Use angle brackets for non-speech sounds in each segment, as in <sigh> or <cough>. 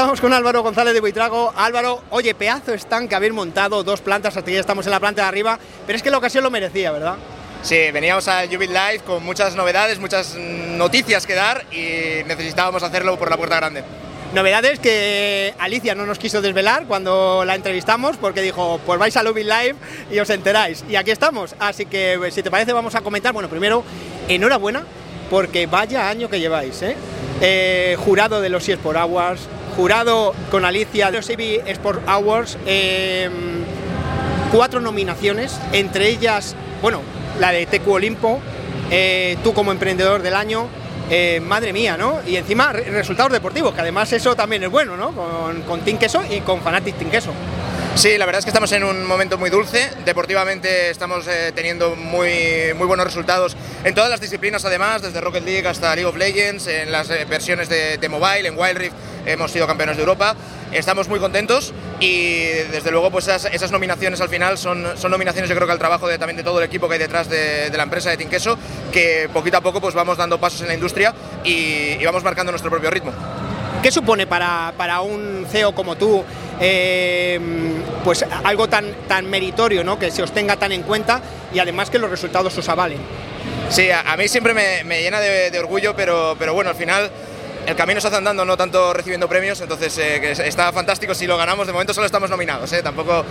estamos con Álvaro González de Buitrago. Álvaro, oye, pedazo están que habéis montado dos plantas, hasta ya estamos en la planta de arriba, pero es que la ocasión lo merecía, ¿verdad? Sí, veníamos a Jubit Live con muchas novedades, muchas noticias que dar y necesitábamos hacerlo por la puerta grande. Novedades que Alicia no nos quiso desvelar cuando la entrevistamos porque dijo, pues vais a Jubit Live y os enteráis. Y aquí estamos, así que pues, si te parece vamos a comentar. Bueno, primero, enhorabuena porque vaya año que lleváis, ¿eh? eh jurado de los eSport Awards, jurado con Alicia de los CB Sport Awards, em, cuatro nominaciones, entre ellas, bueno, la de TQ Olimpo, eh, tú como emprendedor del año, eh, madre mía, ¿no? Y encima resultados deportivos, que además eso también es bueno, ¿no? Con, Team Queso y con Fanatic Team Queso. Sí, la verdad es que estamos en un momento muy dulce. Deportivamente estamos eh, teniendo muy, muy buenos resultados en todas las disciplinas, además, desde Rocket League hasta League of Legends, en las versiones de, de mobile, en Wild Rift, hemos sido campeones de Europa. Estamos muy contentos y desde luego pues esas, nominaciones al final son, son nominaciones yo creo que al trabajo de, también de todo el equipo que hay detrás de, la empresa de Tinqueso, que poquito a poco pues vamos dando pasos en la industria y, vamos marcando nuestro propio ritmo. ¿Qué supone para, para un CEO como tú eh, pues algo tan, tan meritorio, ¿no? que se os tenga tan en cuenta y además que los resultados os avalen? Sí, a, mí siempre me, llena de, de, orgullo, pero, pero bueno, al final el camino se hace andando, no tanto recibiendo premios, entonces eh, está fantástico si lo ganamos. De momento solo estamos nominados, eh, tampoco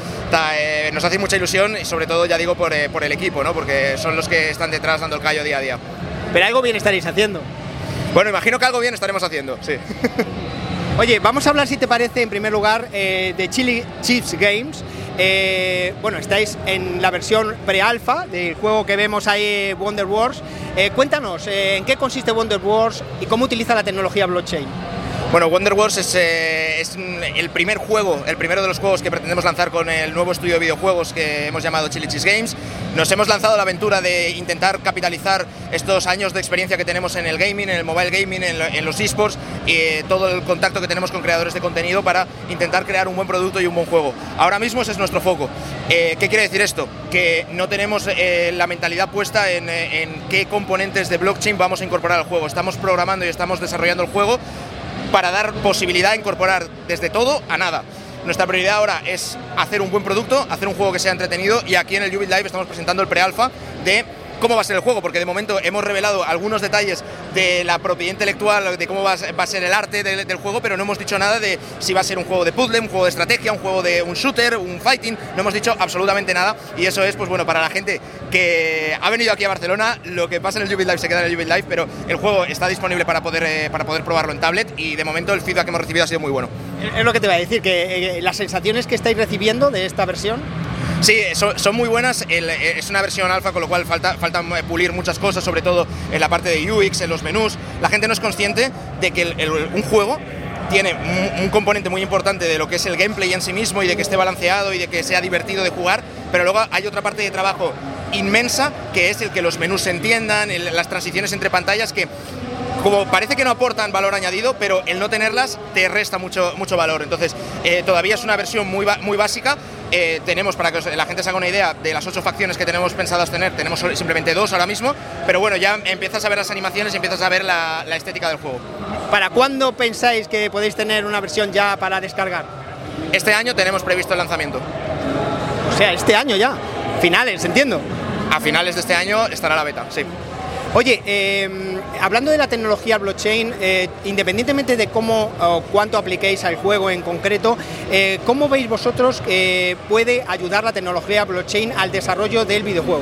eh, nos hace mucha ilusión y sobre todo, ya digo, por, por, el equipo, ¿no? porque son los que están detrás dando el callo día a día. Pero algo bien estaréis haciendo. Bueno, imagino que algo bien estaremos haciendo, sí. <laughs> Oye, vamos a hablar, si te parece, en primer lugar, de Chili Chiefs Games. Eh, bueno, estáis en la versión pre-alfa del juego que vemos ahí, Wonder Wars. Eh, cuéntanos, eh, ¿en qué consiste Wonder Wars y cómo utiliza la tecnología blockchain? Bueno, Wonder Wars es, es, el primer juego, el primero de los juegos que pretendemos lanzar con el nuevo estudio de videojuegos que hemos llamado Chilichis Games. Nos hemos lanzado la aventura de intentar capitalizar estos años de experiencia que tenemos en el gaming, en el mobile gaming, en, los esports y todo el contacto que tenemos con creadores de contenido para intentar crear un buen producto y un buen juego. Ahora mismo ese es nuestro foco. Eh, ¿Qué quiere decir esto? Que no tenemos eh, la mentalidad puesta en, en qué componentes de blockchain vamos a incorporar al juego. Estamos programando y estamos desarrollando el juego para dar posibilidad de incorporar desde todo a nada. Nuestra prioridad ahora es hacer un buen producto, hacer un juego que sea entretenido y aquí en el Jubit Live estamos presentando el pre-alpha de cómo va a ser el juego, porque de momento hemos revelado algunos detalles de la propiedad intelectual, de cómo va a ser el arte del, juego, pero no hemos dicho nada de si va a ser un juego de puzzle, un juego de estrategia, un juego de un shooter, un fighting, no hemos dicho absolutamente nada y eso es, pues bueno, para la gente que ha venido aquí a Barcelona, lo que pasa en el Jubit Live se queda en el Jubit Live, pero el juego está disponible para poder, eh, para poder probarlo en tablet y de momento el feedback que hemos recibido ha sido muy bueno. Es lo que te voy a decir, que eh, las sensaciones que estáis recibiendo de esta versión Sí, son, muy buenas. Eh, es una versión alfa, con lo cual falta, falta pulir muchas cosas, sobre todo en la parte de UX, en los menús. La gente no es consciente de que un juego tiene un, componente muy importante de lo que es el gameplay en sí mismo y de que esté balanceado y de que sea divertido de jugar, pero luego hay otra parte de trabajo inmensa que es el que los menús se entiendan, las transiciones entre pantallas que como parece que no aportan valor añadido, pero el no tenerlas te resta mucho, mucho valor. Entonces, eh, todavía es una versión muy, muy básica. Eh, tenemos, para que la gente se haga una idea, de las ocho facciones que tenemos pensadas tener, tenemos simplemente dos ahora mismo, pero bueno, ya empiezas a ver las animaciones y empiezas a ver la, la estética del juego. ¿Para cuándo pensáis que podéis tener una versión ya para descargar? Este año tenemos previsto el lanzamiento. O sea, este año ya. Finales, entiendo. A finales de este año estará la beta, sí. Oye, em, hablando de la tecnología blockchain, eh, independientemente de cómo o cuánto apliquéis al juego en concreto, eh, ¿cómo veis vosotros que puede ayudar la tecnología blockchain al desarrollo del videojuego?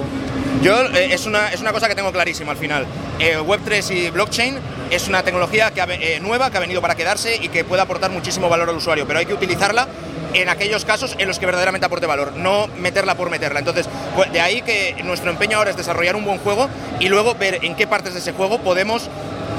Yo eh, es, una, es una cosa que tengo clarísima al final. Web3 y blockchain es una tecnología que nueva que ha venido para quedarse y que puede aportar muchísimo valor al usuario, pero hay que utilizarla en aquellos casos en los que verdaderamente aporte valor, no meterla por meterla. Entonces, pues, de ahí que nuestro empeño ahora es desarrollar un buen juego y luego ver en qué partes de ese juego podemos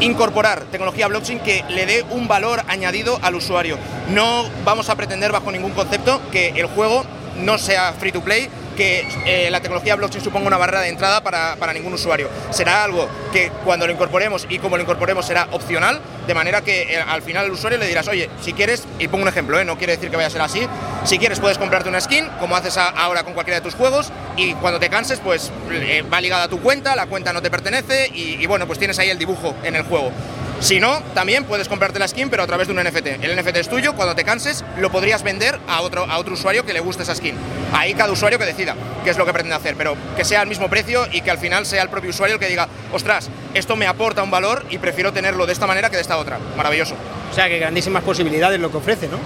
incorporar tecnología blockchain que le dé un valor añadido al usuario. No vamos a pretender bajo ningún concepto que el juego no sea free to play, que eh, la tecnología blockchain suponga una barrera de entrada para, para, ningún usuario. Será algo que cuando lo incorporemos y como lo incorporemos será opcional, de manera que eh, al final al usuario le dirás, oye, si quieres, y pongo un ejemplo, eh, no quiere decir que vaya a ser así, si quieres puedes comprarte una skin, como haces ahora con cualquiera de tus juegos, y cuando te canses, pues va ligada a tu cuenta, la cuenta no te pertenece, y bueno, pues tienes ahí el dibujo en el juego. Si no, también puedes comprarte la skin, pero a través de un NFT. El NFT es tuyo, cuando te canses, lo podrías vender a otro, a otro usuario que le guste esa skin. Ahí cada usuario que decida qué es lo que pretende hacer, pero que sea al mismo precio y que al final sea el propio usuario el que diga, ostras, esto me aporta un valor y prefiero tenerlo de esta manera que de esta otra. Maravilloso. O sea que grandísimas posibilidades lo que ofrece, ¿no?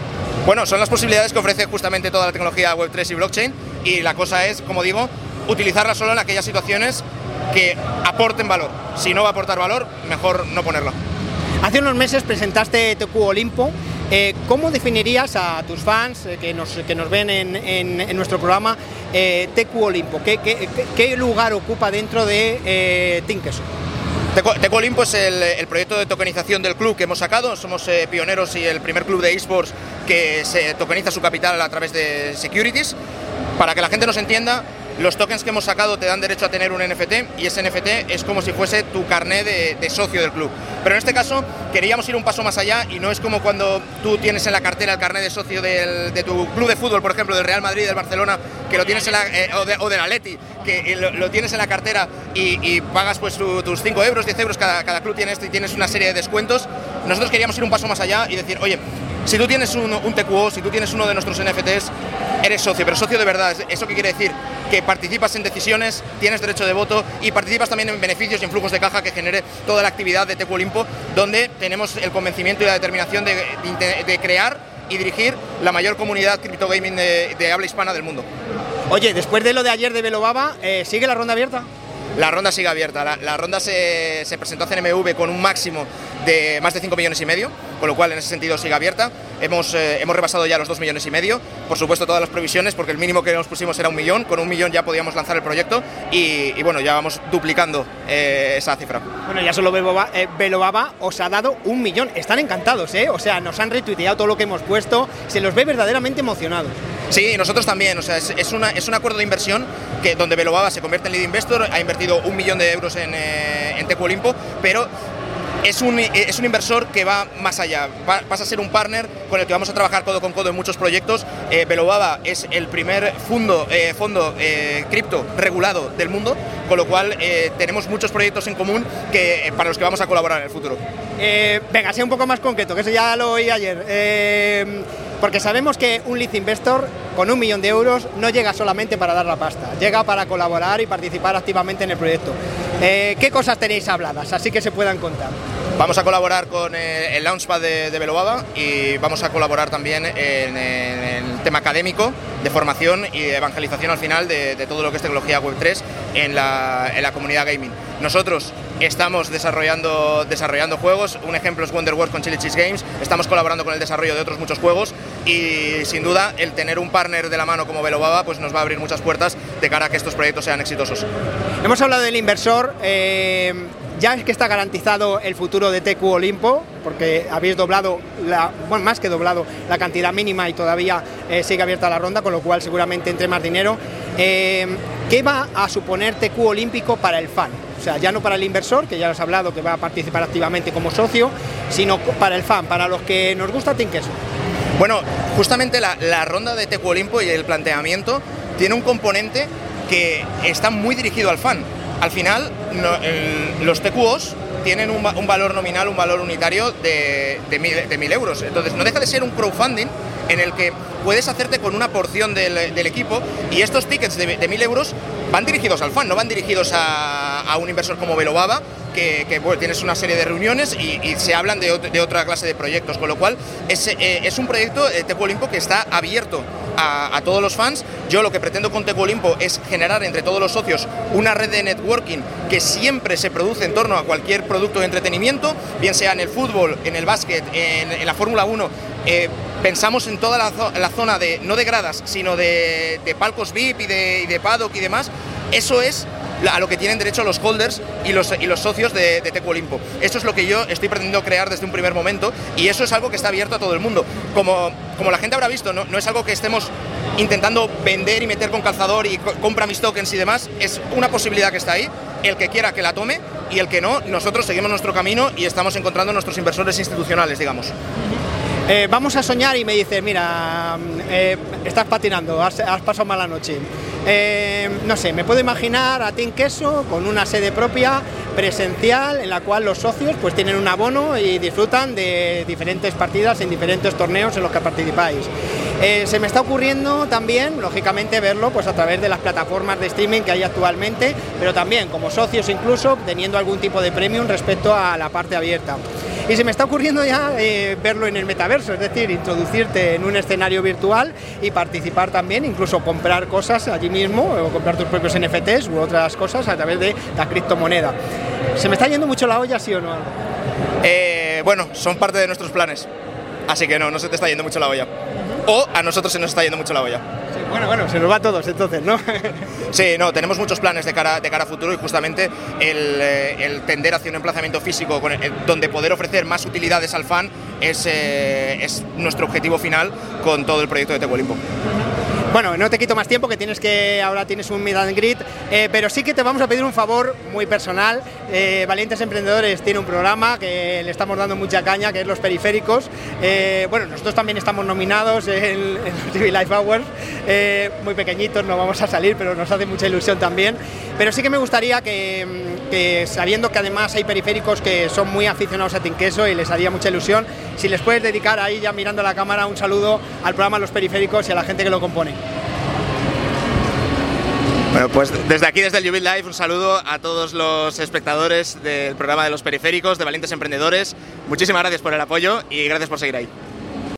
Bueno, son las posibilidades que ofrece justamente toda la tecnología Web3 y blockchain y la cosa es, como digo, utilizarla solo en aquellas situaciones que aporten valor. Si no va a aportar valor, mejor no ponerla. Hace unos meses presentaste TQ Olimpo. Eh, ¿Cómo definirías a tus fans eh, que, nos, que, nos, ven en, en, nuestro programa eh, TQ Olimpo? ¿Qué, ¿Qué, qué, lugar ocupa dentro de eh, Tinkeso? Teco Olimpo es el, el, proyecto de tokenización del club que hemos sacado. Somos eh, pioneros y el primer club de esports que se tokeniza su capital a través de securities. Para que la gente nos entienda, los tokens que hemos sacado te dan derecho a tener un NFT y ese NFT es como si fuese tu carné de, socio del club. Pero en este caso queríamos ir un paso más allá y no es como cuando tú tienes en la cartera el carné de socio de tu club de fútbol, por ejemplo, del Real Madrid, del Barcelona, que lo tienes eh, o, de, del Atleti, que lo, tienes en la cartera y, pagas pues tu, tus 5 euros, 10 euros, cada, cada club tiene esto y tienes una serie de descuentos. Nosotros queríamos ir un paso más allá y decir, oye, si tú tienes un, TQO, si tú tienes uno de nuestros NFTs, eres socio, pero socio de verdad. ¿Eso qué quiere decir? Que participas en decisiones, tienes derecho de voto y participas también en beneficios y en flujos de caja que genere toda la actividad de TQ Olimpo, donde tenemos el convencimiento y la determinación de, crear y dirigir la mayor comunidad cripto gaming de, de, habla hispana del mundo. Oye, después de lo de ayer de Velobaba, eh, ¿sigue la ronda abierta? La ronda sigue abierta. La, ronda se, se, presentó a CNMV con un máximo de más de 5 millones y medio, con lo cual en ese sentido sigue abierta. Hemos, eh, hemos rebasado ya los 2 millones y medio. Por supuesto, todas las previsiones, porque el mínimo que nos pusimos era un millón. Con un millón ya podíamos lanzar el proyecto y, bueno, ya vamos duplicando eh, esa cifra. Bueno, ya solo Velobaba, eh, os ha dado un millón. Están encantados, ¿eh? O sea, nos han retuiteado todo lo que hemos puesto. Se los ve verdaderamente emocionados. Sí, nosotros también. O sea, es, es, es un acuerdo de inversión que, donde Velobaba se convierte en lead investor, ha invertido un millón de euros en, eh, pero es un, es un, inversor que va más allá, va, pasa a ser un partner con el que vamos a trabajar codo con codo en muchos proyectos. Eh, Velobaba es el primer fondo, eh, fondo eh, cripto regulado del mundo, con lo cual eh, tenemos muchos proyectos en común que, para los que vamos a colaborar en el futuro. venga, sea un poco más concreto, que eso ya lo oí ayer. Porque sabemos que un lead investor con un millón de euros no llega solamente para dar la pasta, llega para colaborar y participar activamente en el proyecto. Eh, ¿Qué cosas tenéis habladas? Así que se puedan contar. Vamos a colaborar con eh, el Launchpad de, de y vamos a colaborar también en, el tema académico, de formación y evangelización al final de, todo lo que es tecnología Web3 en la, en la comunidad gaming. Nosotros estamos desarrollando, desarrollando juegos, un ejemplo es Wonder Wars con Chili Cheese Games, estamos colaborando con el desarrollo de otros muchos juegos y sin duda el tener un partner de la mano como Velobaba pues nos va a abrir muchas puertas de cara a que estos proyectos sean exitosos. Hemos hablado del inversor, eh, ya es que está garantizado el futuro de TQ Olimpo, porque habéis doblado, la, bueno, más que doblado la cantidad mínima y todavía eh, sigue abierta la ronda, con lo cual seguramente entre más dinero. Eh, ¿Qué va a suponer TQ Olímpico para el fan? O sea, ya no para el inversor, que ya os he hablado que va a participar activamente como socio, sino para el fan, para los que nos gusta Tinkeso. Bueno, justamente la, la ronda de TQ Olimpo y el planteamiento tiene un componente que está muy dirigido al fan. Al final, los TQOs tienen un, valor nominal, un valor unitario de, de, mil, de mil euros. Entonces, no deja de ser un crowdfunding en el que puedes hacerte con una porción del, equipo y estos tickets de, de 1000 euros van dirigidos al fan, no van dirigidos a, a un inversor como Velobaba, que, tienes una serie de reuniones y, se hablan de, otra clase de proyectos, con lo cual es, eh, es un proyecto, eh, Olimpo, que está abierto a, todos los fans. Yo lo que pretendo con Teco Olimpo es generar entre todos los socios una red de networking que siempre se produce en torno a cualquier producto de entretenimiento, bien sea en el fútbol, en el básquet, en, la Fórmula 1, eh, pensamos en toda la, la, zona de, no de gradas, sino de, de palcos VIP y de, y de paddock y demás, eso es a lo que tienen derecho los holders y los, y los socios de, de. Eso es lo que yo estoy pretendiendo crear desde un primer momento y eso es algo que está abierto a todo el mundo. Como, como la gente habrá visto, no, no es algo que estemos intentando vender y meter con calzador y co compra mis tokens y demás, es una posibilidad que está ahí, el que quiera que la tome y el que no, nosotros seguimos nuestro camino y estamos encontrando nuestros inversores institucionales, digamos. Eh, vamos a soñar y me dice, mira, eh, estás patinando, has, has, pasado mala noche. Eh, no sé, me puedo imaginar a Team Queso con una sede propia, presencial, en la cual los socios pues tienen un abono y disfrutan de diferentes partidas en diferentes torneos en los que participáis. Eh, se me está ocurriendo también, lógicamente, verlo pues a través de las plataformas de streaming que hay actualmente, pero también como socios incluso teniendo algún tipo de premium respecto a la parte abierta. Y se me está ocurriendo ya eh, verlo en el metaverso, es decir, introducirte en un escenario virtual y participar también, incluso comprar cosas allí mismo, o comprar tus propios NFTs u otras cosas a través de la criptomoneda. ¿Se me está yendo mucho la olla, sí o no? Eh, bueno, son parte de nuestros planes, así que no, no se te está yendo mucho la olla. O a nosotros se nos está yendo mucho la olla. Bueno, bueno, se nos va a todos entonces, ¿no? <laughs> sí, no, tenemos muchos planes de cara, de cara a futuro y justamente el, eh, tender hacia un emplazamiento físico donde poder ofrecer más utilidades al fan es, es nuestro objetivo final con todo el proyecto de Tehuelimpo. Bueno, no te quito más tiempo, que tienes que ahora tienes un mid and grid, eh, pero sí que te vamos a pedir un favor muy personal. Eh, Valientes Emprendedores tiene un programa que le estamos dando mucha caña, que es los periféricos. Eh, bueno, nosotros también estamos nominados en, los TV Life Hours, muy pequeñitos, no vamos a salir, pero nos hace mucha ilusión también. Pero sí que me gustaría que, sabiendo que además hay periféricos que son muy aficionados a Tinqueso y les haría mucha ilusión, si les puedes dedicar ahí ya mirando la cámara un saludo al programa Los Periféricos y a la gente que lo compone. Bueno, pues desde aquí, desde el Jubit Live, un saludo a todos los espectadores del programa de los periféricos, de Valientes Emprendedores. Muchísimas gracias por el apoyo y gracias por seguir ahí.